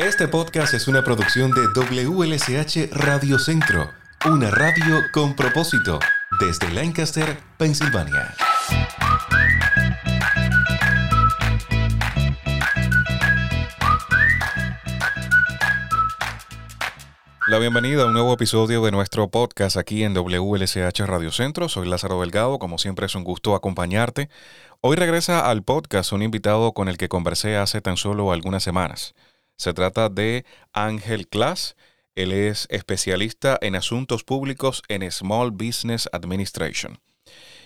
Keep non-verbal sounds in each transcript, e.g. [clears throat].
Este podcast es una producción de WLSH Radio Centro, una radio con propósito, desde Lancaster, Pensilvania. La bienvenida a un nuevo episodio de nuestro podcast aquí en WLSH Radio Centro. Soy Lázaro Delgado, como siempre es un gusto acompañarte. Hoy regresa al podcast un invitado con el que conversé hace tan solo algunas semanas. Se trata de Ángel Class. Él es especialista en asuntos públicos en Small Business Administration.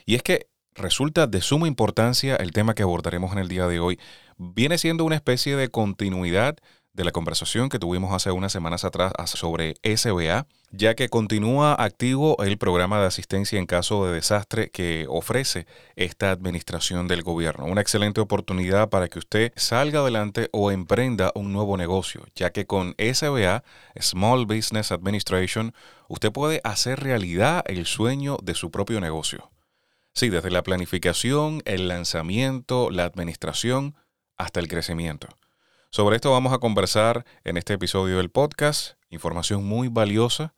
Y es que resulta de suma importancia el tema que abordaremos en el día de hoy. Viene siendo una especie de continuidad de la conversación que tuvimos hace unas semanas atrás sobre SBA, ya que continúa activo el programa de asistencia en caso de desastre que ofrece esta administración del gobierno. Una excelente oportunidad para que usted salga adelante o emprenda un nuevo negocio, ya que con SBA, Small Business Administration, usted puede hacer realidad el sueño de su propio negocio. Sí, desde la planificación, el lanzamiento, la administración, hasta el crecimiento. Sobre esto vamos a conversar en este episodio del podcast. Información muy valiosa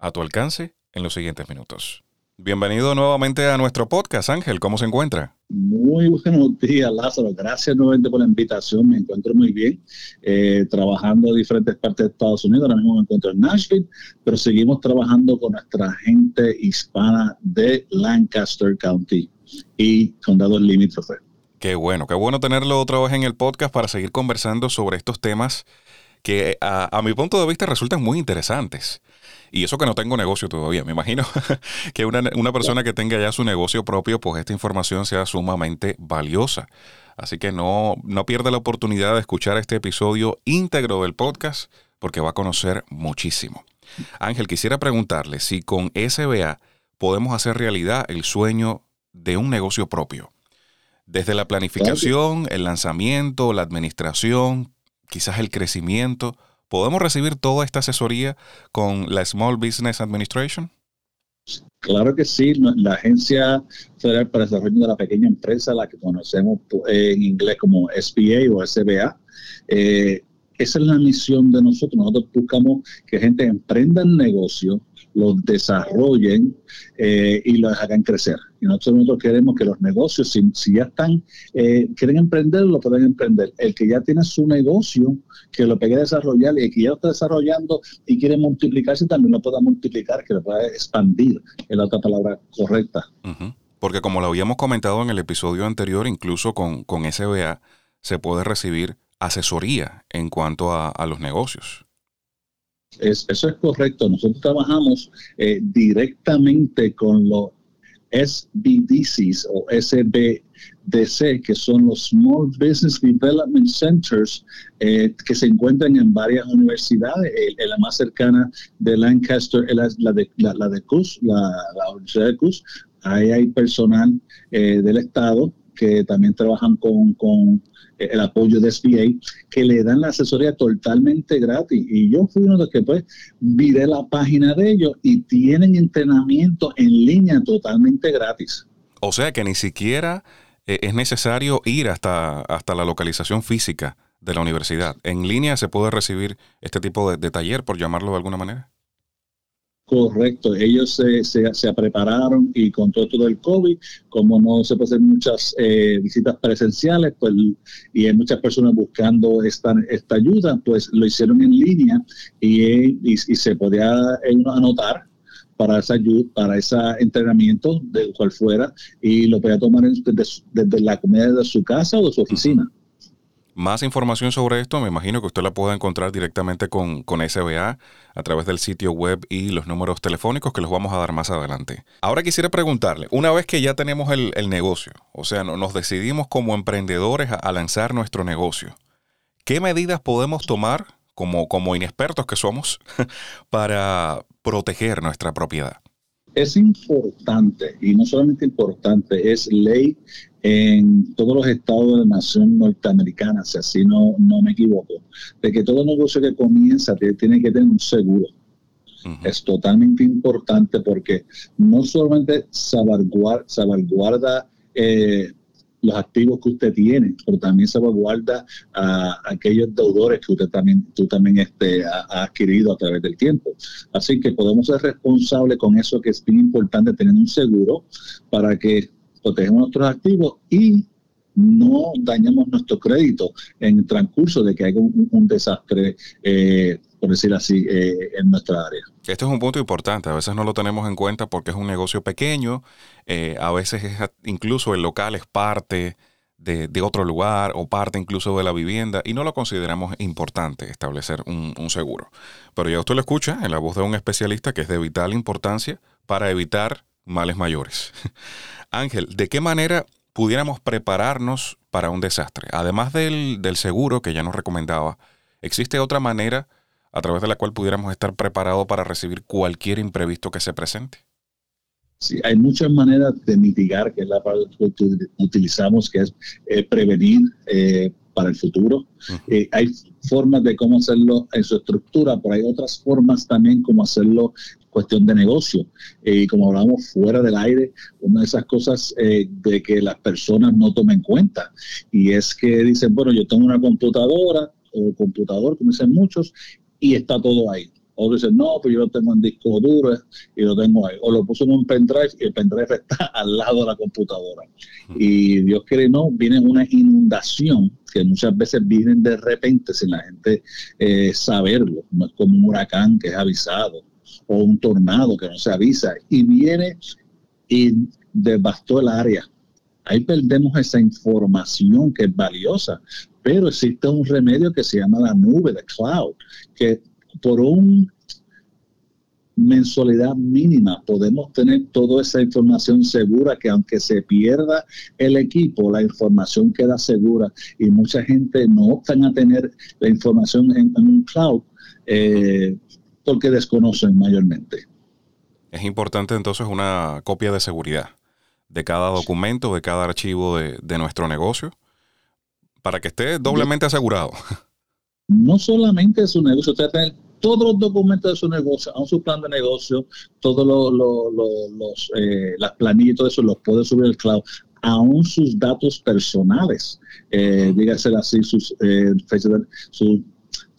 a tu alcance en los siguientes minutos. Bienvenido nuevamente a nuestro podcast, Ángel. ¿Cómo se encuentra? Muy buenos días, Lázaro. Gracias nuevamente por la invitación. Me encuentro muy bien, eh, trabajando en diferentes partes de Estados Unidos. Ahora mismo me encuentro en Nashville, pero seguimos trabajando con nuestra gente hispana de Lancaster County y condados limítrofes. Qué bueno, qué bueno tenerlo otra vez en el podcast para seguir conversando sobre estos temas que a, mi punto de vista resultan muy interesantes. Y eso que no tengo negocio todavía. Me imagino [laughs] que una, una, persona que tenga ya su negocio propio, pues esta información sea sumamente valiosa. Así que no, no pierda la oportunidad de escuchar este episodio íntegro del podcast porque va a conocer muchísimo. Ángel, quisiera preguntarle si con SBA podemos hacer realidad el sueño de un negocio propio. Desde la planificación, el lanzamiento, la administración, quizás el crecimiento, ¿podemos recibir toda esta asesoría con la Small Business Administration? Claro que sí, la Agencia Federal para el Desarrollo de la Pequeña Empresa, la que conocemos en inglés como SBA o SBA, eh, esa es la misión de nosotros. Nosotros buscamos que gente emprenda el negocio, los desarrollen eh, y los hagan crecer. Y nosotros, queremos que los negocios, si, ya están, eh, quieren emprender, lo pueden emprender. El que ya tiene su negocio, que lo pegue a desarrollar y el que ya está desarrollando y quiere multiplicarse, también lo pueda multiplicar, que lo pueda expandir, es la otra palabra correcta. Porque como lo habíamos comentado en el episodio anterior, incluso con, con SBA se puede recibir asesoría en cuanto a los negocios eso es correcto. Nosotros trabajamos eh, directamente con los SBDCs o SBDC, que son los Small Business Development Centers, eh, que se encuentran en varias universidades. la más cercana de Lancaster es la, de, la, de CUS, la, Universidad de CUS. Ahí hay personal eh, del Estado que también trabajan con, con el apoyo de SBA, que le dan la asesoría totalmente gratis. Y yo fui uno de los que pues viré la página de ellos y tienen entrenamiento en línea totalmente gratis. O sea que ni siquiera eh, es necesario ir hasta, hasta la localización física de la universidad. En línea se puede recibir este tipo de taller, por llamarlo de alguna manera. Correcto, ellos se, se, prepararon y con todo esto del COVID, como no se pueden hacer muchas eh, visitas presenciales, pues y hay muchas personas buscando esta, esta ayuda, pues lo hicieron en línea y, y, se podía anotar para esa ayuda, para ese entrenamiento, del cual fuera, y lo podía tomar desde, desde la comida de su casa o de su oficina. Más información sobre esto, me imagino que usted la puede encontrar directamente con, con, SBA a través del sitio web y los números telefónicos que los vamos a dar más adelante. Ahora quisiera preguntarle, una vez que ya tenemos el, negocio, o sea, nos decidimos como emprendedores a, lanzar nuestro negocio, ¿qué medidas podemos tomar como, como inexpertos que somos [laughs] para proteger nuestra propiedad? Es importante, y no solamente importante, es ley en todos los estados de la nación norteamericana, si así no, no me equivoco, de que todo negocio que comienza tiene que tener un seguro. Es totalmente importante porque no solamente salvaguarda, salvaguarda eh, los activos que usted tiene, pero también salvaguarda a aquellos deudores que usted también, tú también este, ha, adquirido a través del tiempo. Así que podemos ser responsables con eso que es bien importante tener un seguro para que protegemos nuestros activos y no dañemos nuestro crédito en el transcurso de que haya un, desastre, eh, por decir así, eh, en nuestra área. Este es un punto importante, a veces no lo tenemos en cuenta porque es un negocio pequeño, eh, a veces es, incluso el local es parte de, otro lugar o parte incluso de la vivienda y no lo consideramos importante establecer un seguro. Pero ya usted lo escucha en la voz de un especialista que es de vital importancia para evitar males mayores. [laughs] Ángel, ¿de qué manera pudiéramos prepararnos para un desastre? Además del, seguro que ya nos recomendaba, ¿existe otra manera a través de la cual pudiéramos estar preparados para recibir cualquier imprevisto que se presente? Sí, hay muchas maneras de mitigar, que es la palabra que utilizamos, que es eh, prevenir eh, para el futuro. Eh, hay formas de cómo hacerlo en su estructura, pero hay otras formas también como hacerlo cuestión de negocio. Y como hablamos fuera del aire, una de esas cosas eh, de que las personas no tomen cuenta. Y es que dicen, bueno, yo tengo una computadora o computador, como dicen muchos, y está todo ahí. O dicen, no, pues yo lo tengo en disco duro y lo tengo ahí. O lo puso en un pendrive y el pendrive [laughs] está al lado de la computadora. Y Dios quiere no, viene una inundación que muchas veces vienen de repente sin la gente eh, saberlo. No es como un huracán que es avisado o un tornado que no se avisa y viene y devastó el área. Ahí perdemos esa información que es valiosa, pero existe un remedio que se llama la nube de cloud, que por un mensualidad mínima podemos tener toda esa información segura que aunque se pierda el equipo, la información queda segura y mucha gente no optan a tener la información en, un cloud eh, porque desconocen mayormente. Es importante entonces una copia de seguridad de cada documento, de cada archivo de, nuestro negocio, para que esté doblemente asegurado. [laughs] No solamente su negocio, usted tiene todos los documentos de su negocio, aún su plan de negocio, todos los, eh, las planillas y todo eso los puede subir al cloud, aún sus datos personales, eh, dígase así, sus, eh, sus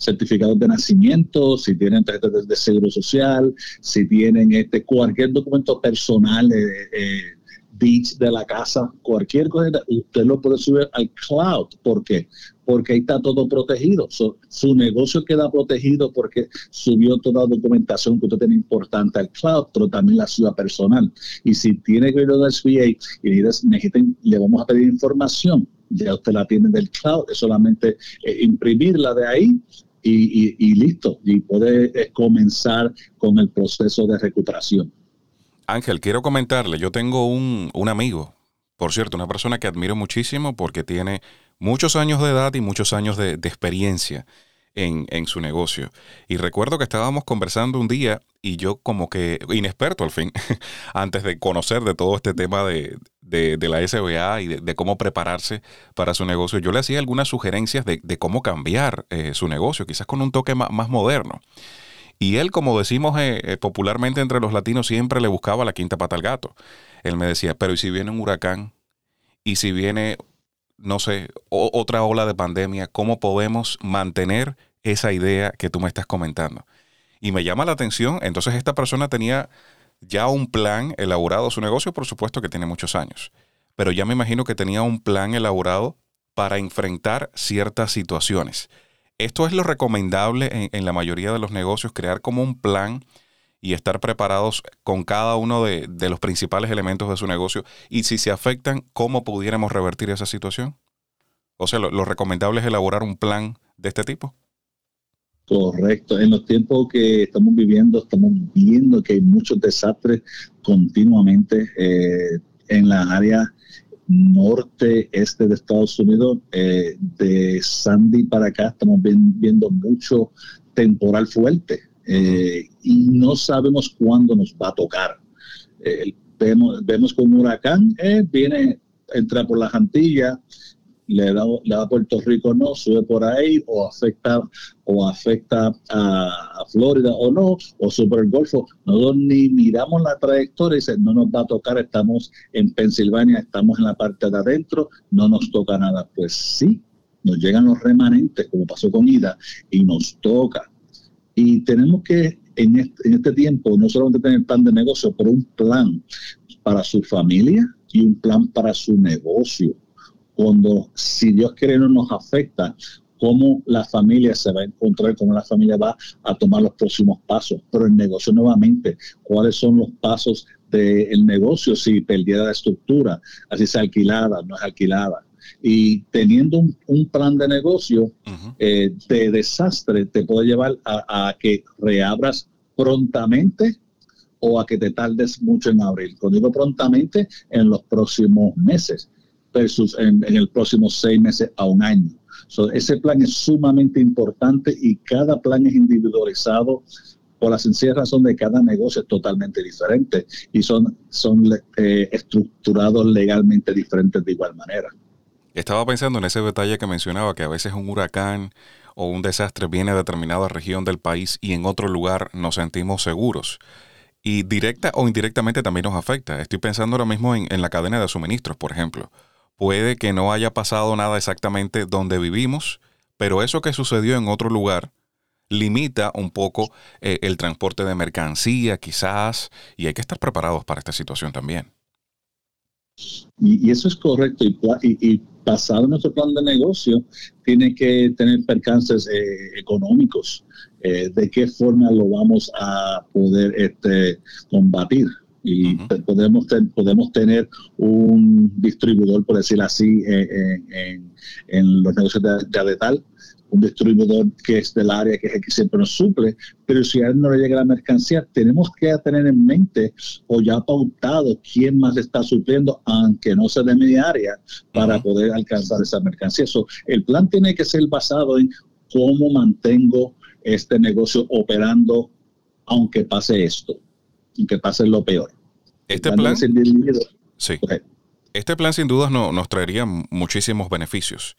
certificados de nacimiento, si tienen tarjetas de, seguro social, si tienen este cualquier documento personal, eh, de la casa, cualquier cosa, usted lo puede subir al cloud. ¿Por qué? Porque ahí está todo protegido. su negocio queda protegido porque subió toda la documentación que usted tiene importante al cloud, pero también la ciudad personal. Y si tiene que ir a SBA y le vamos a pedir información, ya usted la tiene del cloud, es solamente eh, imprimirla de ahí y, listo, y puede eh, comenzar con el proceso de recuperación. Ángel, quiero comentarle, yo tengo un, amigo, por cierto, una persona que admiro muchísimo porque tiene muchos años de edad y muchos años de, experiencia en, en, su negocio. Y recuerdo que estábamos conversando un día y yo como que, inexperto al fin, [laughs] antes de conocer de todo este tema de, de, la SBA y de, cómo prepararse para su negocio, yo le hacía algunas sugerencias de, cómo cambiar eh, su negocio, quizás con un toque más, moderno. Y él, como decimos eh, eh, popularmente entre los latinos, siempre le buscaba la quinta pata al gato. Él me decía, pero ¿y si viene un huracán? ¿Y si viene, no sé, otra ola de pandemia? ¿Cómo podemos mantener esa idea que tú me estás comentando? Y me llama la atención, entonces esta persona tenía ya un plan elaborado, su negocio por supuesto que tiene muchos años, pero ya me imagino que tenía un plan elaborado para enfrentar ciertas situaciones. Esto es lo recomendable en, la mayoría de los negocios, crear como un plan y estar preparados con cada uno de, los principales elementos de su negocio. Y si se afectan, ¿cómo pudiéramos revertir esa situación? O sea, lo recomendable es elaborar un plan de este tipo. Correcto. En los tiempos que estamos viviendo, estamos viendo que hay muchos desastres continuamente eh, en la área norte, este de Estados Unidos. Eh, de Sandy para acá estamos viendo mucho temporal fuerte eh, y no sabemos cuándo nos va a tocar. vemos, vemos que un huracán viene, entra por las Antillas le da, le da Puerto Rico no, sube por ahí o afecta o afecta a, Florida o no, o super el Golfo. Nosotros ni miramos la trayectoria y dicen, no nos va a tocar, estamos en Pensilvania, estamos en la parte de adentro, no nos toca nada. Pues sí, nos llegan los remanentes, como pasó con Ida, y nos toca. Y tenemos que en este, en este tiempo no solamente tener plan de negocio, pero un plan para su familia y un plan para su negocio. Cuando, si Dios quiere, no nos afecta, cómo la familia se va a encontrar, cómo la familia va a tomar los próximos pasos. Pero el negocio nuevamente, cuáles son los pasos del negocio si perdiera la estructura, así sea alquilada, no es alquilada. Y teniendo un, plan de negocio eh, de desastre te puede llevar a, que reabras prontamente o a que te tardes mucho en abrir. Cuando digo prontamente, en los próximos meses versus en, el próximo seis meses a un año. ese plan es sumamente importante y cada plan es individualizado por la sencilla razón de que cada negocio es totalmente diferente y son, son eh, estructurados legalmente diferentes de igual manera. Estaba pensando en ese detalle que mencionaba, que a veces un huracán o un desastre viene a determinada región del país y en otro lugar nos sentimos seguros. Y directa o indirectamente también nos afecta. Estoy pensando ahora mismo en, la cadena de suministros, por ejemplo. Puede que no haya pasado nada exactamente donde vivimos, pero eso que sucedió en otro lugar limita un poco eh, el transporte de mercancía, quizás, y hay que estar preparados para esta situación también. Y, eso es correcto. Y, en nuestro plan de negocio, tiene que tener percances eh, económicos. Eh, de qué forma lo vamos a poder este, combatir. Y podemos, podemos tener un distribuidor, por decir así, en, en, los negocios de, de adetal, un distribuidor que es del área, que es el que siempre nos suple, pero si a él no le llega la mercancía, tenemos que tener en mente o ya pautado quién más está supliendo, aunque no sea de mi área, para poder alcanzar esa mercancía. Eso, el plan tiene que ser basado en cómo mantengo este negocio operando, aunque pase esto, aunque pase lo peor. Este plan, sí. Este plan sin dudas no, nos traería muchísimos beneficios.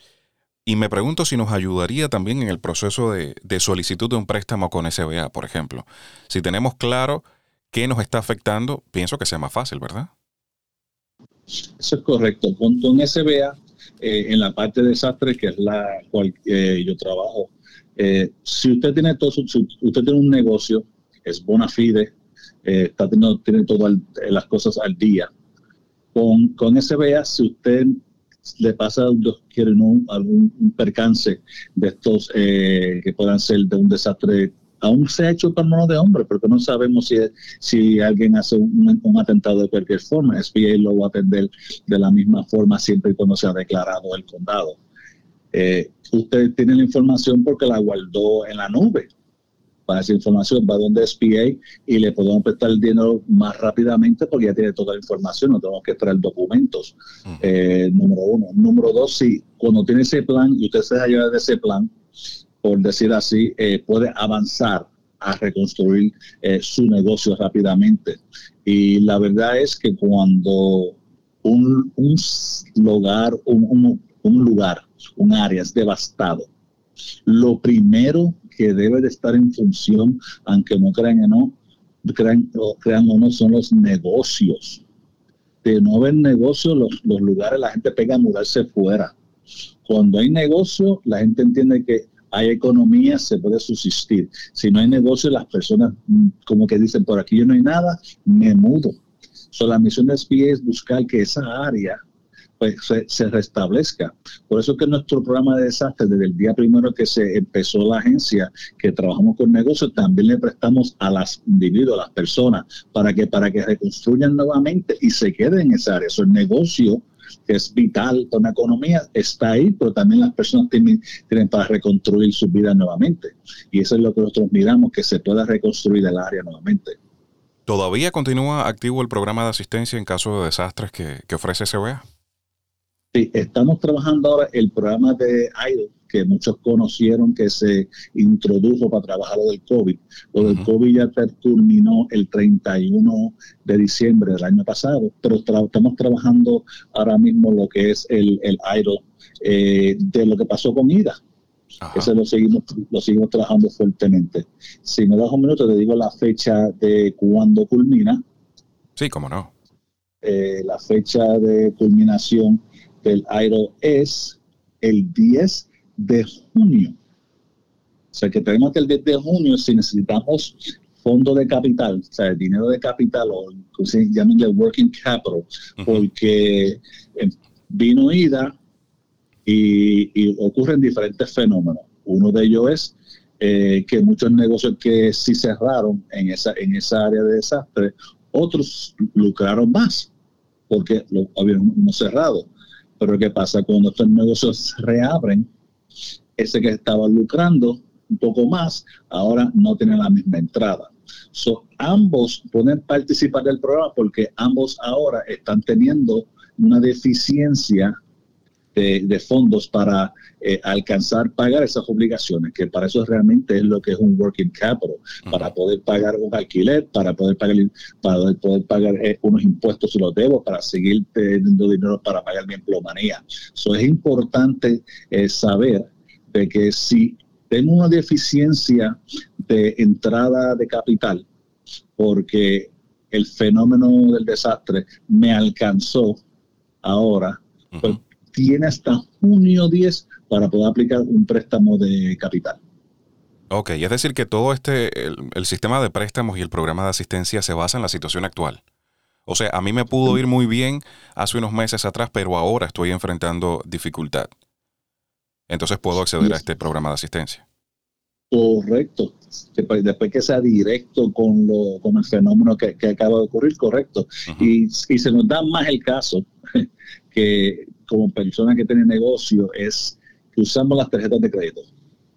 Y me pregunto si nos ayudaría también en el proceso de, solicitud de un préstamo con SBA, por ejemplo. Si tenemos claro qué nos está afectando, pienso que sea más fácil, ¿verdad? Eso es correcto. Con, SBA, eh, en la parte de desastre, que es la cual eh, yo trabajo, eh, si usted tiene todo usted tiene un negocio, es bona fide, está teniendo, tiene todas las cosas al día. Con, con SBA, si usted le pasa quieren un, algún percance de estos eh, que puedan ser de un desastre, aún se ha hecho por mano de hombre, porque no sabemos si, si alguien hace un, atentado de cualquier forma. SBA lo va a atender de la misma forma siempre y cuando se ha declarado el condado. Eh, usted tiene la información porque la guardó en la nube para esa información, va donde SPA y le podemos prestar el dinero más rápidamente porque ya tiene toda la información, no tenemos que traer documentos. Eh, número uno. Número dos, si cuando tiene ese plan y usted se deja de ese plan, por decir así, eh, puede avanzar a reconstruir eh, su negocio rápidamente. Y la verdad es que cuando un, un lugar, un, un lugar, un área es devastado, lo primero que debe de estar en función, aunque no crean o no, crean, o crean o no, son los negocios. De no haber negocios, los, los lugares la gente pega a mudarse fuera. Cuando hay negocio, la gente entiende que hay economía, se puede subsistir. Si no hay negocio, las personas mm, como que dicen, por aquí no hay nada, me mudo. So, la misión de SPA es buscar que esa área pues, se, restablezca. Por eso que nuestro programa de desastre, desde el día primero que se empezó la agencia, que trabajamos con negocios, también le prestamos a las individuos, a las personas, para que, para que reconstruyan nuevamente y se queden en esa área. Eso, el negocio que es vital para una economía, está ahí, pero también las personas tienen, tienen, para reconstruir su vida nuevamente. Y eso es lo que nosotros miramos, que se pueda reconstruir el área nuevamente. ¿Todavía continúa activo el programa de asistencia en caso de desastres que, que ofrece SBA? Sí, estamos trabajando ahora el programa de IDO, que muchos conocieron que se introdujo para trabajar lo del COVID. Lo del COVID ya terminó el 31 de diciembre del año pasado, pero estamos trabajando ahora mismo lo que es el, el eh, de lo que pasó con IDA. Ese lo seguimos, lo seguimos trabajando fuertemente. Si me das un minuto, te digo la fecha de cuándo culmina. Sí, cómo no. Eh, la fecha de culminación del IDO es el 10 de junio. O sea que tenemos que el 10 de junio, si necesitamos fondo de capital, o sea, dinero de capital, o llámenle working capital, porque eh, vino ida y, ocurren diferentes fenómenos. Uno de ellos es eh, que muchos negocios que sí cerraron en esa, en esa área de desastre, otros lucraron más, porque lo habían cerrado. Pero ¿qué pasa? Cuando estos negocios reabren, ese que estaba lucrando un poco más, ahora no tiene la misma entrada. So, ambos pueden participar del programa porque ambos ahora están teniendo una deficiencia de, fondos para eh, alcanzar pagar esas obligaciones, que para eso realmente es lo que es un working capital, para poder pagar un alquiler, para poder pagar, para poder pagar eh, unos impuestos si los debo, para seguir teniendo dinero para pagar mi emplomanía. Eso es importante eh, saber de que si tengo una deficiencia de entrada de capital, porque el fenómeno del desastre me alcanzó ahora, pues tiene hasta junio 10 para poder aplicar un préstamo de capital. Ok, es decir que todo este, el, sistema de préstamos y el programa de asistencia se basa en la situación actual. O sea, a mí me pudo ir muy bien hace unos meses atrás, pero ahora estoy enfrentando dificultad. Entonces puedo acceder a este programa de asistencia. Correcto. Después que sea directo con, lo, con el fenómeno que, acaba de ocurrir, correcto. y, y, se nos da más el caso [laughs] que como persona que tiene negocio es que usamos las tarjetas de crédito.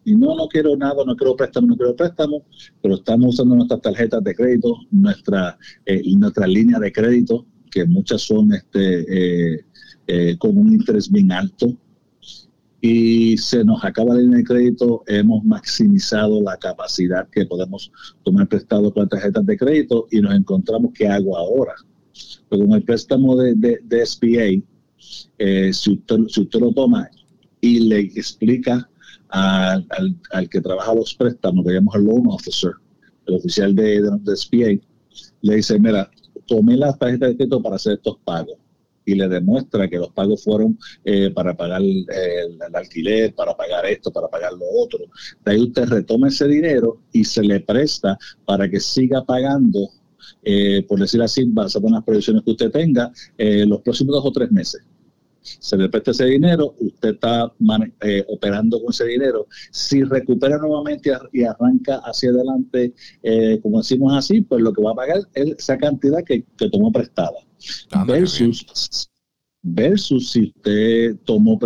Y no, no quiero nada, no quiero préstamo, no quiero préstamo, pero estamos usando nuestras tarjetas de crédito, nuestra, eh, nuestra línea de crédito, que muchas son este, eh, eh, con un interés bien alto. Y se nos acaba la línea de crédito, hemos maximizado la capacidad que podemos tomar prestado con tarjetas de crédito y nos encontramos qué hago ahora. Pero con el préstamo de, de, de SBA, eh, si, usted, si usted lo toma y le explica al, al, que trabaja los préstamos, que llamamos el loan officer, el oficial de, de, le dice, mira, tomé la tarjeta de crédito para hacer estos pagos y le demuestra que los pagos fueron eh, para pagar el, alquiler, para pagar esto, para pagar lo otro. De ahí usted retoma ese dinero y se le presta para que siga pagando, eh, por decir así, basado en las previsiones que usted tenga, los próximos dos o tres meses se le presta ese dinero, usted está eh, operando con ese dinero. Si recupera nuevamente y arranca hacia adelante, eh, como decimos así, pues lo que va a pagar es esa cantidad que, tomó prestada. versus, versus si usted tomó,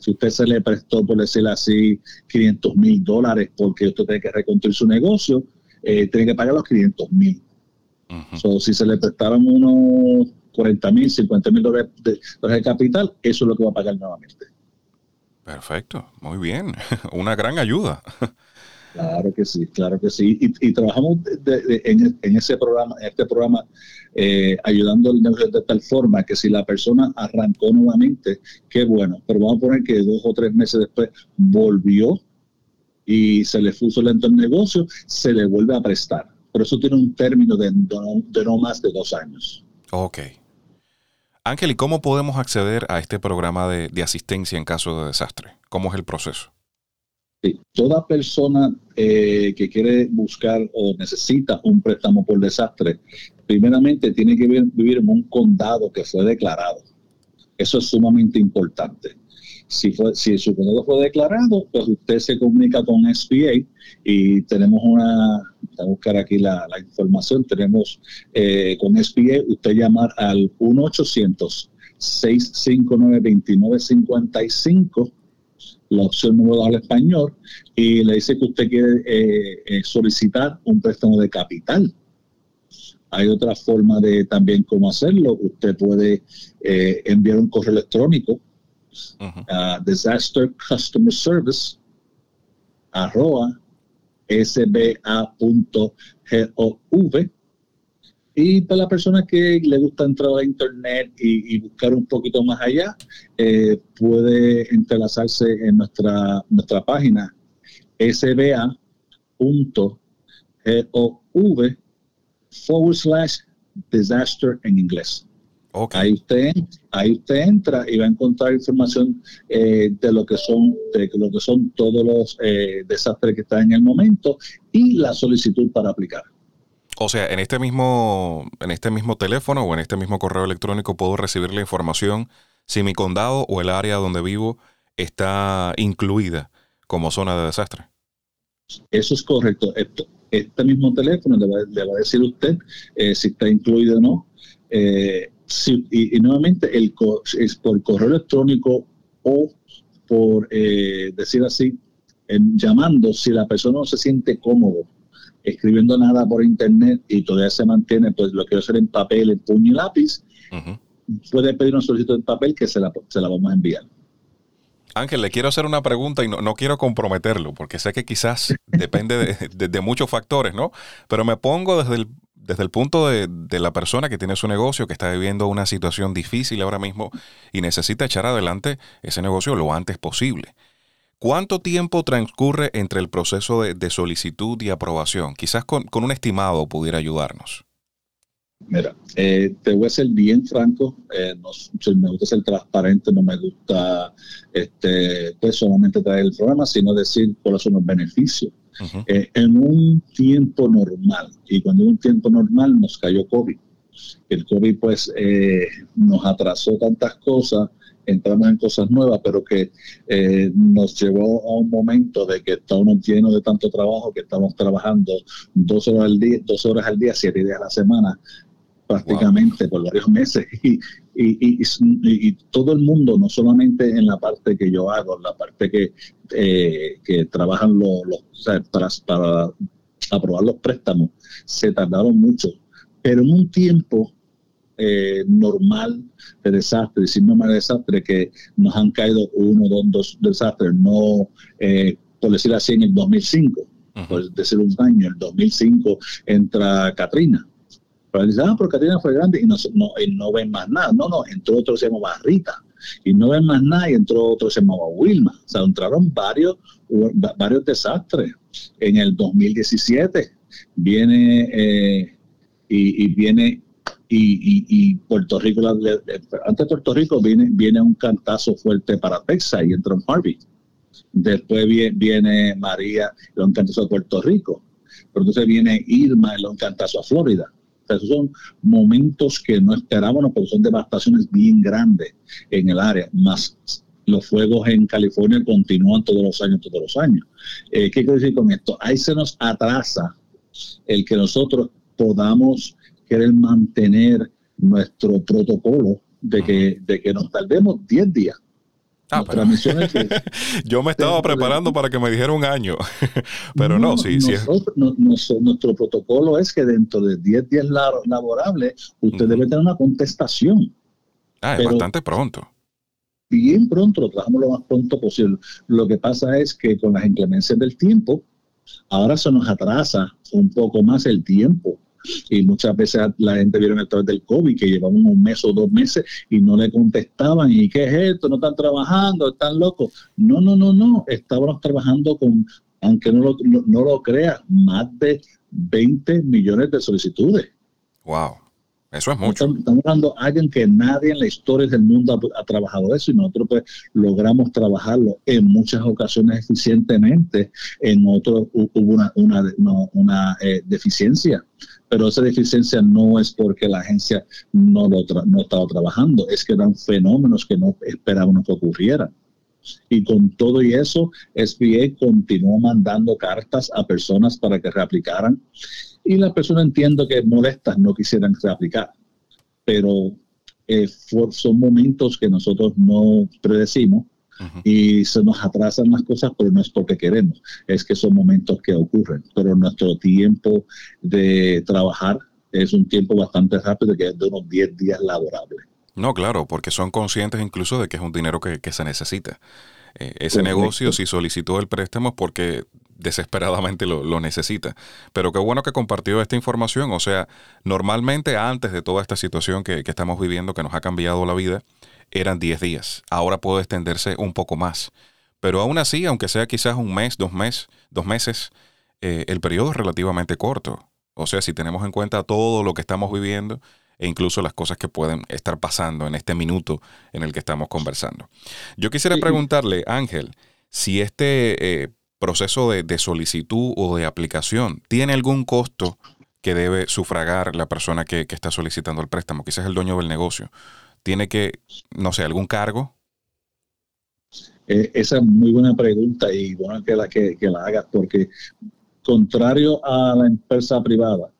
si usted se le prestó, por decirlo así, 500 mil dólares porque usted tiene que reconstruir su negocio, eh, tiene que pagar los 500 mil. Si se le prestaron unos 40 mil, 50 mil dólares de, capital, eso es lo que va a pagar nuevamente. Perfecto, muy bien, [laughs] una gran ayuda. Claro que sí, claro que sí. Y, trabajamos en, ese programa, en este programa, eh, ayudando al negocio de tal forma que si la persona arrancó nuevamente, qué bueno, pero vamos a poner que dos o tres meses después volvió y se le puso lento el negocio, se le vuelve a prestar. Por eso tiene un término de, de no más de dos años. Ok. Ángel, ¿y cómo podemos acceder a este programa de, asistencia en caso de desastre? ¿Cómo es el proceso? toda persona eh, que quiere buscar o necesita un préstamo por desastre, primeramente tiene que vivir en un condado que fue declarado. Eso es sumamente importante. Si, fue, si su condado fue declarado, pues usted se comunica con SBA y tenemos una, a buscar aquí la, información, tenemos eh, con SBA, usted llamar al 1-800-659-2955, la opción número al español, y le dice que usted quiere eh, eh, solicitar un préstamo de capital. Hay otra forma de también cómo hacerlo. Usted puede enviar un correo electrónico uh, Disaster Customer Service, arroba sba.gov. Y para la persona que le gusta entrar a internet y, buscar un poquito más allá, eh, puede entrelazarse en nuestra, nuestra página sba.gov forward slash disaster en inglés. Ahí, usted, ahí usted entra y va a encontrar información eh, de lo que son de lo que son todos los eh, desastres que están en el momento y la solicitud para aplicar. O sea, en este mismo en este mismo teléfono o en este mismo correo electrónico puedo recibir la información si mi condado o el área donde vivo está incluida como zona de desastre. Eso es correcto. este mismo teléfono le va, a decir usted eh, si está incluido o no. Eh, y, nuevamente el, es por correo electrónico o por eh, decir así, en, llamando, si la persona no se siente cómodo escribiendo nada por internet y todavía se mantiene, pues lo quiero hacer en papel, en puño y lápiz, puede pedir una solicitud en papel que se la, se la vamos a enviar. Ángel, le quiero hacer una pregunta y no, quiero comprometerlo, porque sé que quizás depende de, muchos factores, ¿no? Pero me pongo desde el desde el punto de, la persona que tiene su negocio, que está viviendo una situación difícil ahora mismo y necesita echar adelante ese negocio lo antes posible. ¿Cuánto tiempo transcurre entre el proceso de, solicitud y aprobación? Quizás con, un estimado pudiera ayudarnos. Mira, eh, te voy a ser bien franco, eh, me gusta ser transparente, no me gusta este, pues solamente traer el programa, sino decir cuáles son los beneficios. Eh, en un tiempo normal, y cuando en un tiempo normal nos cayó COVID. El COVID pues eh, nos atrasó tantas cosas, entramos en cosas nuevas, pero que eh, nos llevó a un momento de que estábamos llenos de tanto trabajo que estamos trabajando dos horas al día, dos horas al día, siete días a la semana, prácticamente por varios meses. [laughs] Y, y, y, todo el mundo, no solamente en la parte que yo hago, la parte que, eh, que trabajan los, para, para, aprobar los préstamos, se tardaron mucho, pero en un tiempo eh, normal de desastre, decir normal de desastre, que nos han caído uno, dos, dos desastres, no, eh, por decir así, en el 2005, por decir un año, el 2005 entra Katrina dicen, ah, pero Katrina fue grande y no, no, y no ven más nada. No, no, entró otro que se llamaba Rita y no ven más nada y entró otro que se llamaba Wilma. O sea, entraron varios, varios desastres. En el 2017 viene eh, y, viene y, y, Puerto Rico, antes de Puerto Rico viene, viene un cantazo fuerte para Texas y entra en Harvey. Después viene, viene María, un cantazo a Puerto Rico. Pero entonces viene Irma, un cantazo a Florida esos son momentos que no esperábamos, pero son devastaciones bien grandes en el área, más los fuegos en California continúan todos los años, todos los años. Eh, ¿Qué quiero decir con esto? Ahí se nos atrasa el que nosotros podamos querer mantener nuestro protocolo de que, de que nos tardemos 10 días Ah, [laughs] yo me estaba preparando para que me dijera un año, [laughs] pero no, sí, sí. nuestro protocolo es que dentro de 10 días laborables usted debe tener una contestación. Ah, es bastante pronto. Bien pronto, lo trabajamos lo más pronto posible. Lo que pasa es que con las inclemencias del tiempo, ahora se nos atrasa un poco más el tiempo y muchas veces la gente vieron el través del COVID que llevaban un mes o dos meses y no le contestaban y qué es esto, no están trabajando, están locos. No, no, no, no, estábamos trabajando con, aunque no lo, no, lo creas, más de 20 millones de solicitudes. Wow. Eso es mucho. Estamos, hablando de alguien que nadie en la historia del mundo ha, trabajado eso y nosotros pues logramos trabajarlo en muchas ocasiones eficientemente, en otros hubo una, una, una eh, deficiencia pero esa deficiencia no es porque la agencia no, lo no estaba trabajando, es que eran fenómenos que no esperábamos que ocurrieran. Y con todo y eso, SBA continuó mandando cartas a personas para que reaplicaran. Y las personas entiendo que molestas no quisieran reaplicar. Pero eh, son momentos que nosotros no predecimos y se nos atrasan las cosas, pero no es porque queremos, es que son momentos que ocurren. Pero nuestro tiempo de trabajar es un tiempo bastante rápido, que es de unos 10 días laborables. No, claro, porque son conscientes incluso de que es un dinero que, se necesita. Eh, ese negocio si solicitó el préstamo porque desesperadamente lo, necesita. Pero qué bueno que compartió esta información. O sea, normalmente antes de toda esta situación que, estamos viviendo, que nos ha cambiado la vida, eran 10 días. Ahora puede extenderse un poco más. Pero aún así, aunque sea quizás un mes, dos, meses, dos meses, eh, el periodo es relativamente corto. O sea, si tenemos en cuenta todo lo que estamos viviendo, e incluso las cosas que pueden estar pasando en este minuto en el que estamos conversando. Yo quisiera preguntarle, Ángel, si este eh, proceso de, solicitud o de aplicación tiene algún costo que debe sufragar la persona que, está solicitando el préstamo, quizás el dueño del negocio. ¿Tiene que, no sé, algún cargo? Eh, esa es muy buena pregunta y bueno que la, que, que la hagas porque contrario a la empresa privada,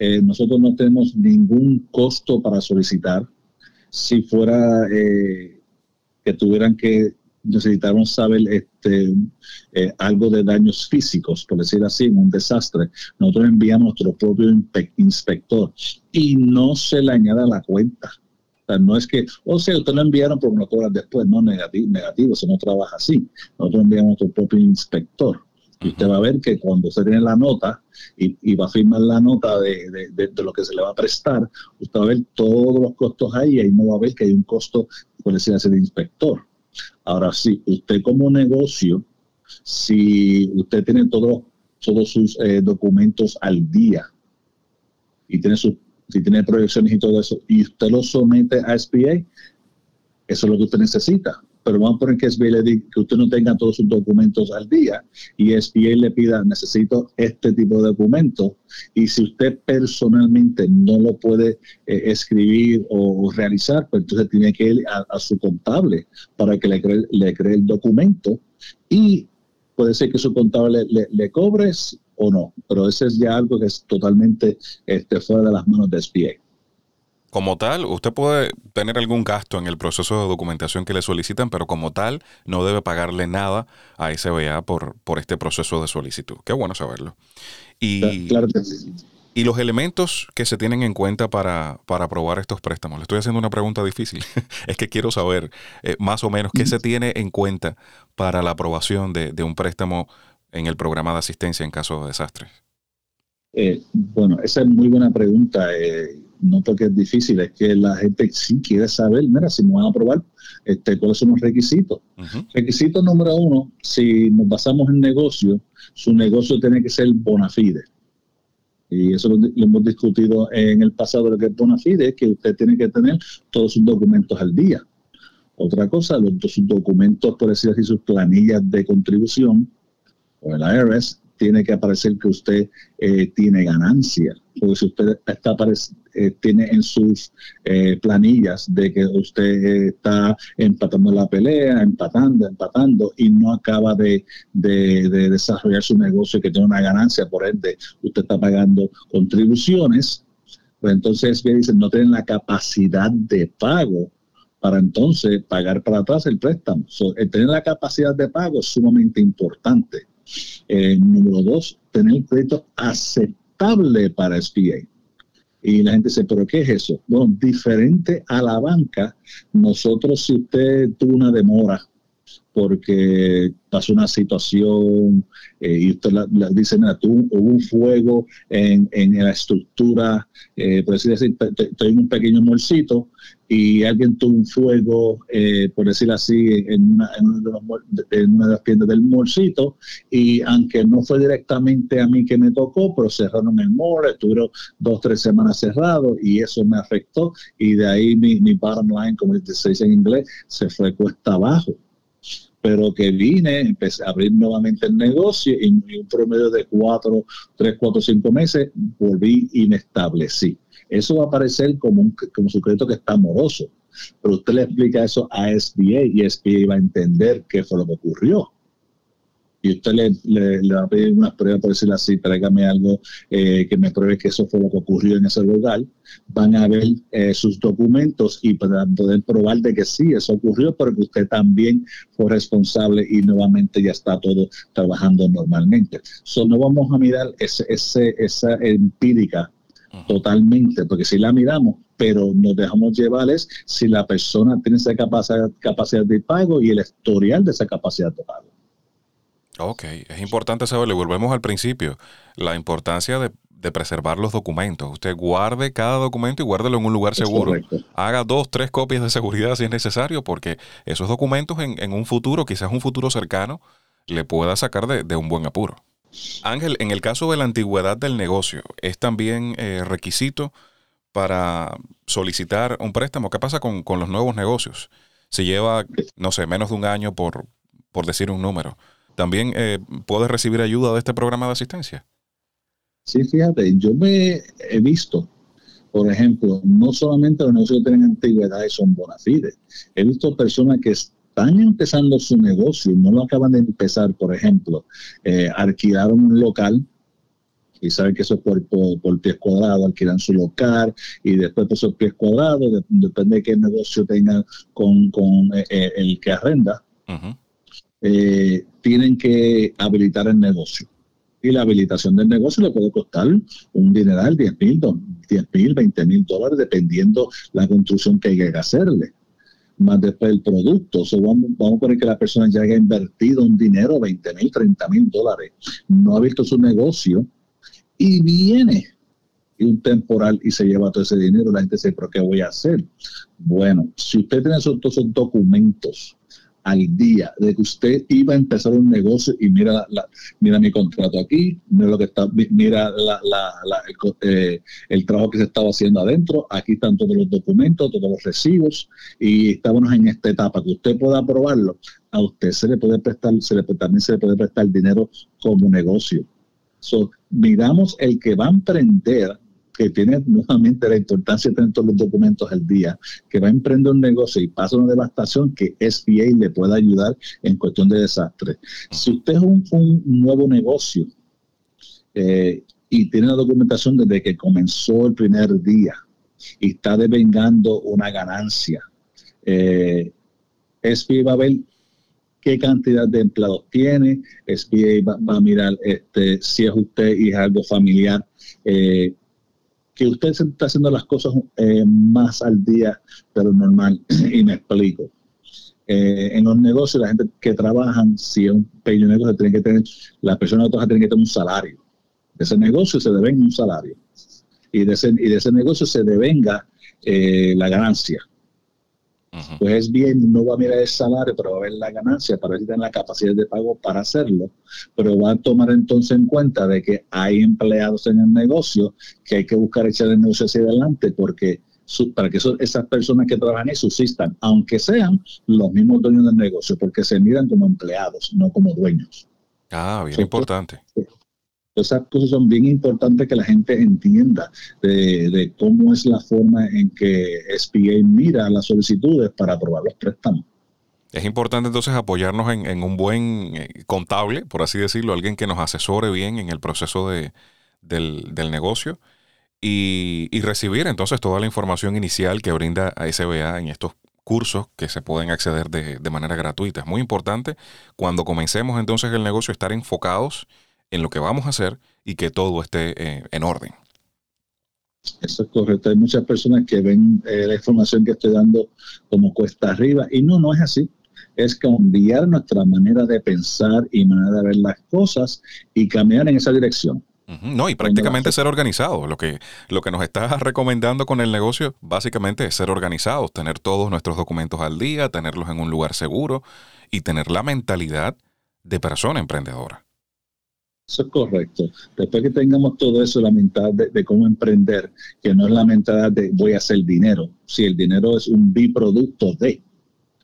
eh, nosotros no tenemos ningún costo para solicitar. Si fuera eh, que tuvieran que necesitaron saber este, eh, algo de daños físicos, por decir así, un desastre, nosotros enviamos nuestro propio inspector y no se le añade a la cuenta. O sea, no es que, o sea, ustedes lo enviaron pero lo cobran después, no negativo, negativo, eso no trabaja así. Nosotros enviamos nuestro propio inspector. Y usted va a ver que cuando usted tiene la nota y, va a firmar la nota de, lo que se le va a prestar, usted va a ver todos los costos ahí y ahí no va a ver que hay un costo, por decir así, de inspector. Ahora sí, usted como negocio, si usted tiene todos sus eh, documentos al día y tiene sus, si tiene proyecciones y todo eso, y usted lo somete a SBA, eso es lo que usted necesita pero vamos a poner que SBA le diga que usted no tenga todos sus documentos al día y SBA le pida, necesito este tipo de documentos y si usted personalmente no lo puede eh, escribir o realizar, pues entonces tiene que ir a, su contable para que le cree, le cree el documento y puede ser que su contable le, le, cobres o no, pero ese es ya algo que es totalmente este, fuera de las manos de SBA. Como tal, usted puede tener algún gasto en el proceso de documentación que le solicitan, pero como tal no debe pagarle nada a SBA por, por este proceso de solicitud. Qué bueno saberlo. Y, y los elementos que se tienen en cuenta para, para aprobar estos préstamos. Le estoy haciendo una pregunta difícil. [laughs] es que quiero saber eh, más o menos qué se tiene en cuenta para la aprobación de, de un préstamo en el programa de asistencia en caso de desastres. Eh, bueno, esa es muy buena pregunta. Eh, no porque es difícil, es que la gente sí quiere saber, mira, si me van a aprobar, este, cuáles son los requisitos. Requisito número uno, si nos basamos en negocio, su negocio tiene que ser bona fide. Y eso lo, hemos discutido en el pasado, lo que es bona fide es que usted tiene que tener todos sus documentos al día. Otra cosa, los, sus documentos, por decir así, sus planillas de contribución, o el IRS, tiene que aparecer que usted eh, tiene ganancia. Porque si usted está eh, tiene en sus eh, planillas de que usted está empatando la pelea, empatando, empatando, y no acaba de, desarrollar su negocio y que tiene una ganancia, por ende, usted está pagando contribuciones, pues entonces dicen no tienen la capacidad de pago para entonces pagar para atrás el préstamo. el tener la capacidad de pago es sumamente importante. Eh, número dos, tener un crédito aceptable para SBA. Y la gente dice, ¿pero qué es eso? Bueno, diferente a la banca, nosotros si usted tuvo una demora porque pasó una situación eh, y usted la, dice, mira, tú, hubo un fuego en, en la estructura, eh, por así, estoy en un pequeño morcito y alguien tuvo un fuego, eh, por decir así, en una, de, las tiendas del morcito y aunque no fue directamente a mí que me tocó, pero cerraron el mall, estuvieron dos, tres semanas cerrados y eso me afectó y de ahí mi, mi bottom line, como se dice en inglés, se fue cuesta abajo pero que vine, empecé a abrir nuevamente el negocio y en un promedio de cuatro, tres, cuatro, cinco meses volví y me establecí. Eso va a parecer como un como sujeto que está amoroso, pero usted le explica eso a SBA y SBA va a entender qué fue lo que ocurrió y usted le, va a pedir unas pruebas, por decirlo así, tráigame algo eh, que me pruebe que eso fue lo que ocurrió en ese lugar, van a ver eh, sus documentos y para poder probar de que sí, eso ocurrió, porque usted también fue responsable y nuevamente ya está todo trabajando normalmente. So, no vamos a mirar ese, esa empírica totalmente, porque si la miramos, pero nos dejamos llevar es si la persona tiene esa capacidad, capacidad de pago y el historial de esa capacidad de pago. Ok, es importante saberlo y volvemos al principio, la importancia de, preservar los documentos. Usted guarde cada documento y guárdelo en un lugar seguro. Haga dos, tres copias de seguridad si es necesario, porque esos documentos en, un futuro, quizás un futuro cercano, le pueda sacar de, un buen apuro. Ángel, en el caso de la antigüedad del negocio, ¿es también eh, requisito para solicitar un préstamo? ¿Qué pasa con, los nuevos negocios? Si lleva, no sé, menos de un año por, por decir un número también eh, puedes recibir ayuda de este programa de asistencia. Sí, fíjate, yo me he visto, por ejemplo, no solamente los negocios que tienen antigüedad y son bona fide, he visto personas que están empezando su negocio y no lo acaban de empezar, por ejemplo, eh, alquilaron un local y saben que eso es por, por, pies cuadrados, alquilan su local y después por esos pies cuadrados, depende de qué negocio tengan con, eh, el que arrenda, eh, tienen que habilitar el negocio. Y la habilitación del negocio le puede costar un dineral, 10 mil, 10 mil, 20 mil dólares, dependiendo la construcción que haya que hacerle. Más después el producto. vamos, vamos, a poner que la persona ya haya invertido un dinero, 20 mil, 30 mil dólares. No ha visto su negocio y viene un temporal y se lleva todo ese dinero. La gente dice, ¿pero qué voy a hacer? Bueno, si usted tiene esos, esos documentos al día de que usted iba a empezar un negocio y mira la, mira mi contrato aquí, mira lo que está, mira eh, el, trabajo que se estaba haciendo adentro, aquí están todos los documentos, todos los recibos y estamos en esta etapa que usted pueda aprobarlo, a usted se le puede prestar, se le, también se le puede prestar dinero como negocio. So, miramos el que va a emprender que tiene nuevamente la importancia de tener todos los documentos al día, que va a emprender un negocio y pasa una devastación, que SBA le pueda ayudar en cuestión de desastre. Si usted es un, nuevo negocio eh, y tiene la documentación desde que comenzó el primer día y está devengando una ganancia, eh, SBA va a ver qué cantidad de empleados tiene, SBA va, a mirar este, si es usted y es algo familiar, eh, que usted se está haciendo las cosas eh, más al día de lo normal. [clears throat] y me explico. Eh, en los negocios, la gente que trabajan, si es un pequeño negocio, tiene que tener, las personas todas tienen que tener un salario. De ese negocio se devenga un salario. Y de ese, y de ese negocio se devenga eh, la ganancia. Pues es bien, no va a mirar el salario, pero va a ver la ganancia para ver si tiene la capacidad de pago para hacerlo, pero va a tomar entonces en cuenta de que hay empleados en el negocio que hay que buscar echar el negocio hacia adelante porque para que esas personas que trabajan ahí subsistan, aunque sean los mismos dueños del negocio, porque se miran como empleados, no como dueños. Ah, bien importante. Esas cosas son bien importantes que la gente entienda de, cómo es la forma en que SBA mira las solicitudes para aprobar los préstamos. Es importante entonces apoyarnos en, un buen eh, contable, por así decirlo, alguien que nos asesore bien en el proceso de, del, negocio y, recibir entonces toda la información inicial que brinda a SBA en estos cursos que se pueden acceder de, de manera gratuita. Es muy importante cuando comencemos entonces el negocio estar enfocados en lo que vamos a hacer y que todo esté eh, en orden. Eso es correcto. Hay muchas personas que ven eh, la información que estoy dando como cuesta arriba y no, no es así. Es cambiar nuestra manera de pensar y manera de ver las cosas y caminar en esa dirección. No, y prácticamente ser organizado. Lo que, lo que nos estás [laughs] recomendando con el negocio, básicamente es ser organizados, tener todos nuestros documentos al día, tenerlos en un lugar seguro y tener la mentalidad de persona emprendedora. Eso es correcto. Después que tengamos todo eso, la mentalidad de, cómo emprender, que no es la mentalidad de voy a hacer dinero. Si el dinero es un biproducto de.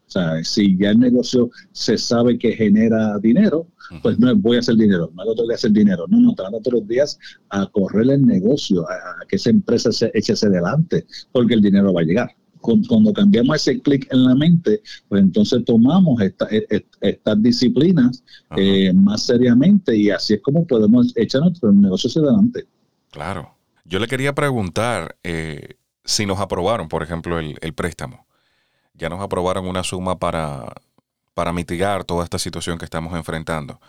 O sea, si ya el negocio se sabe que genera dinero, pues no es voy a hacer dinero, no es otro día hacer dinero. No, no, estamos todos los días a correr el negocio, a, que esa empresa se eche hacia adelante, porque el dinero va a llegar cuando cambiamos ese clic en la mente, pues entonces tomamos e, e, estas disciplinas eh, más seriamente y así es como podemos echar nuestros negocios adelante. Claro. Yo le quería preguntar eh, si nos aprobaron, por ejemplo, el, préstamo. Ya nos aprobaron una suma para, para mitigar toda esta situación que estamos enfrentando.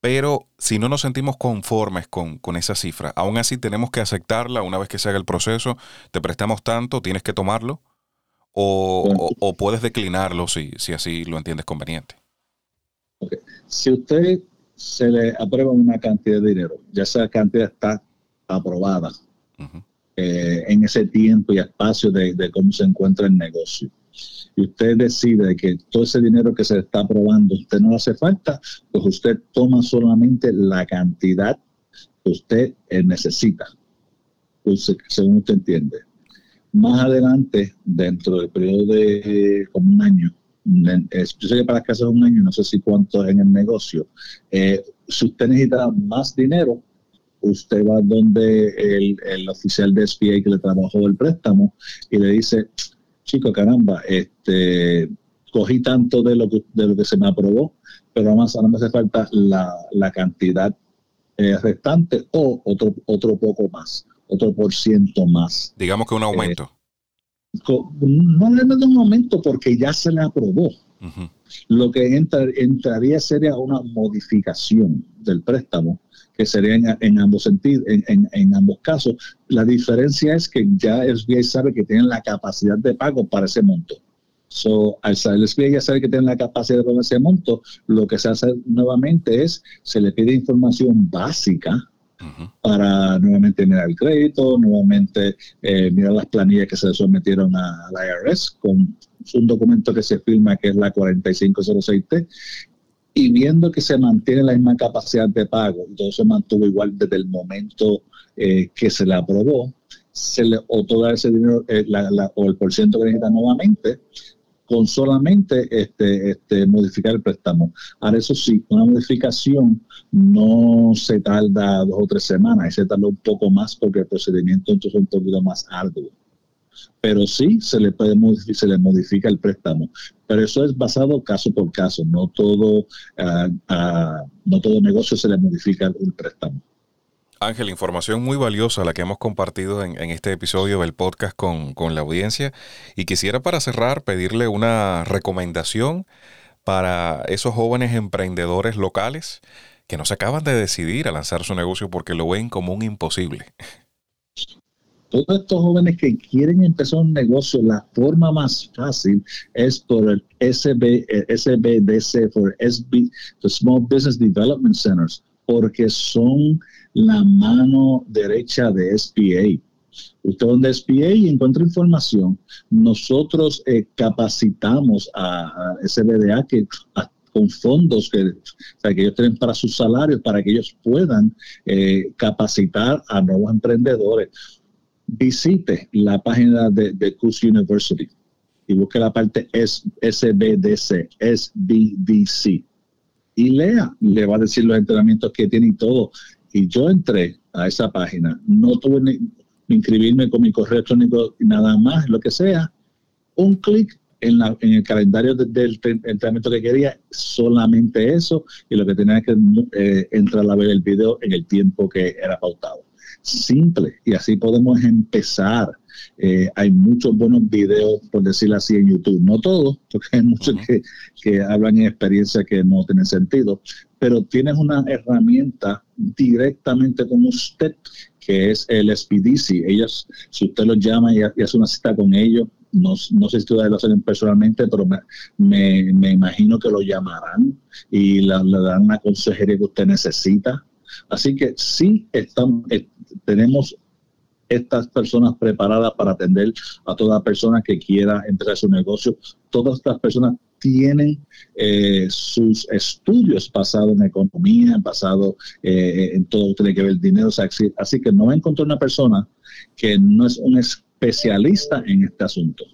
pero si no nos sentimos conformes con, esa cifra, aún así tenemos que aceptarla una vez que se haga el proceso, te prestamos tanto, tienes que tomarlo, o, puedes declinarlo si, si así lo entiendes conveniente. Si usted se le aprueba una cantidad de dinero, ya esa cantidad está aprobada eh, en ese tiempo y espacio de, de cómo se encuentra el negocio y usted decide que todo ese dinero que se está aprobando usted no le hace falta, pues usted toma solamente la cantidad que usted eh, necesita, pues, según usted entiende. Más adelante, dentro del periodo de como un año, yo sé que para las casas un año, no sé si cuánto en el negocio, eh, si usted necesita más dinero, usted va donde el, el oficial de SBA que le trabajó el préstamo y le dice, chico, caramba, este, cogí tanto de lo que, de lo que se me aprobó, pero además ahora me hace falta la, cantidad eh, restante o otro, otro poco más, otro por ciento más. Digamos que un aumento. Eh, no es un aumento porque ya se le aprobó. Lo que entraría sería una modificación del préstamo que sería en, ambos sentidos, en, ambos casos. La diferencia es que ya el SBA sabe que tienen la capacidad de pago para ese monto. So, al el SBA ya sabe que tienen la capacidad de pago ese monto, lo que se hace nuevamente es, se le pide información básica para nuevamente mirar el crédito, nuevamente eh, mirar las planillas que se sometieron a, la IRS con un documento que se firma que es la 4506T y viendo que se mantiene la misma capacidad de pago, y todo se mantuvo igual desde el momento eh, que se le aprobó, se le otorga ese dinero eh, o el porcentaje que necesita nuevamente con solamente este, este, modificar el préstamo. Ahora, eso sí, una modificación no se tarda dos o tres semanas, se tarda un poco más porque el procedimiento entonces es un poquito más arduo pero sí se le puede se le modifica el préstamo. Pero eso es basado caso por caso, no todo, ah, ah, no todo negocio se le modifica el préstamo. Ángel, información muy valiosa la que hemos compartido en, este episodio del podcast con, la audiencia. Y quisiera para cerrar pedirle una recomendación para esos jóvenes emprendedores locales que no se acaban de decidir a lanzar su negocio porque lo ven como un imposible todos estos jóvenes que quieren empezar un negocio, la forma más fácil es por el SB, SBDC, por SB, the Small Business Development Centers, porque son la mano derecha de SBA. Usted donde SBA y encuentra información. Nosotros eh, capacitamos a, SBDA que con fondos que, que ellos tienen para sus salarios, para que ellos puedan eh, capacitar a nuevos emprendedores visite la página de, de University y busque la parte SBDC, SBDC, y lea, le va a decir los entrenamientos que tiene y todo. Y yo entré a esa página, no tuve ni inscribirme con mi correo electrónico, nada más, lo que sea, un clic en, en, el calendario del entrenamiento que quería, solamente eso, y lo que tenía que eh, entrar a ver el video en el tiempo que era pautado simple y así podemos empezar. Eh, hay muchos buenos videos, por decirlo así, en YouTube. No todos, porque hay muchos que, que, hablan en experiencia que no tienen sentido, pero tienes una herramienta directamente con usted, que es el SPDC. Ellos, si usted los llama y, hace una cita con ellos, no, no, sé si ustedes lo hacen personalmente, pero me, me, imagino que lo llamarán y le, le darán una consejería que usted necesita. Así que sí estamos, eh, tenemos estas personas preparadas para atender a toda persona que quiera empezar su negocio. Todas estas personas tienen eh, sus estudios basados en economía, basados eh, en todo lo que tiene que ver dinero. así, que no encontrar una persona que no es un especialista en este asunto.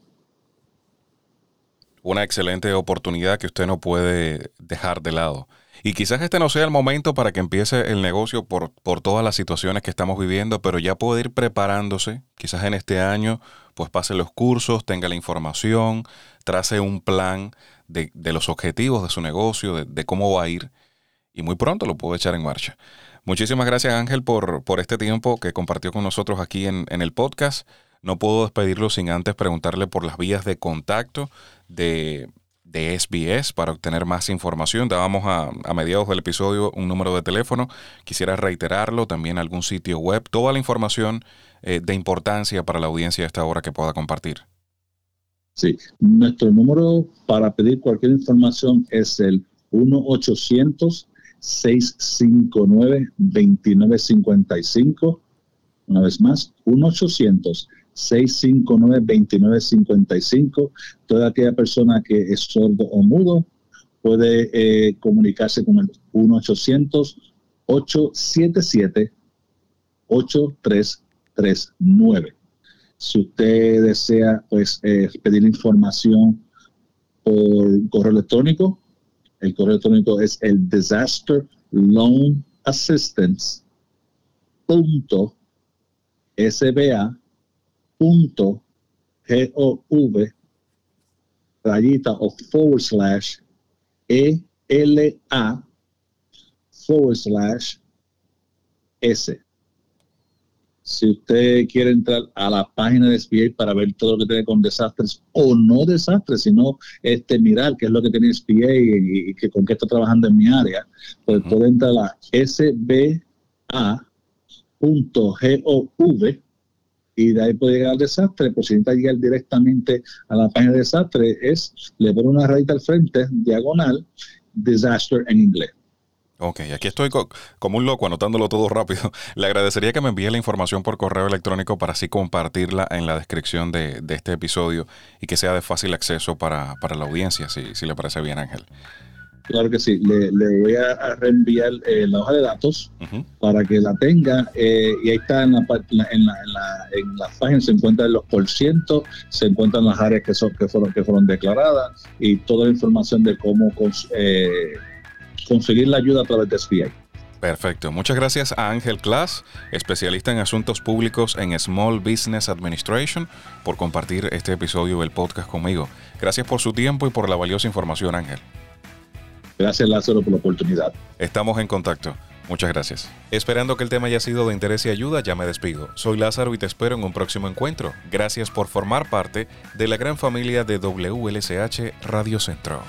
Una excelente oportunidad que usted no puede dejar de lado. Y quizás este no sea el momento para que empiece el negocio por, por todas las situaciones que estamos viviendo, pero ya puede ir preparándose. Quizás en este año, pues pase los cursos, tenga la información, trace un plan de, los objetivos de su negocio, de, cómo va a ir, y muy pronto lo puede echar en marcha. Muchísimas gracias Ángel por, por este tiempo que compartió con nosotros aquí en, en el podcast. No puedo despedirlo sin antes preguntarle por las vías de contacto de de SBS para obtener más información. Dábamos a, a, mediados del episodio un número de teléfono. Quisiera reiterarlo, también algún sitio web, toda la información eh, de importancia para la audiencia de esta hora que pueda compartir. Sí, nuestro número para pedir cualquier información es el 1-800-659-2955. Una vez más, 1-800-659-2955. Toda aquella persona que es sordo o mudo puede eh, comunicarse con el 1-800-877-8339. Si usted desea pues, eh, pedir información por correo electrónico, el correo electrónico es el disaster loan assistance punto sba punto gov rayita o forward slash ela forward slash s. Si usted quiere entrar a la página de SBA para ver todo lo que tiene con desastres o no desastres, sino este mirar qué es lo que tiene SBA y, que con qué está trabajando en mi área, pues puede entrar a sba.gov y de ahí puede llegar al desastre. Por si necesita llegar directamente a la página de desastre, es le pone una rayita al frente, diagonal, disaster en inglés. Ok, aquí estoy como un loco anotándolo todo rápido. [laughs] Le agradecería que me envíe la información por correo electrónico para así compartirla en la descripción de, este episodio y que sea de fácil acceso para, la audiencia, si, si, le parece bien, Ángel. Claro que sí, le, voy a reenviar eh, la hoja de datos para que la tenga eh, y ahí está en la, en, la, en, la, página, se encuentran los porcientos, se encuentran las áreas que, son, que, fueron, que fueron declaradas y toda la información de cómo... Eh, conseguir la ayuda a través de SBA. Perfecto. Muchas gracias a Ángel Class, especialista en asuntos públicos en Small Business Administration, por compartir este episodio del podcast conmigo. Gracias por su tiempo y por la valiosa información, Ángel. Gracias, Lázaro, por la oportunidad. Estamos en contacto. Muchas gracias. Esperando que el tema haya sido de interés y ayuda, ya me despido. Soy Lázaro y te espero en un próximo encuentro. Gracias por formar parte de la gran familia de WLSH Radio Centro.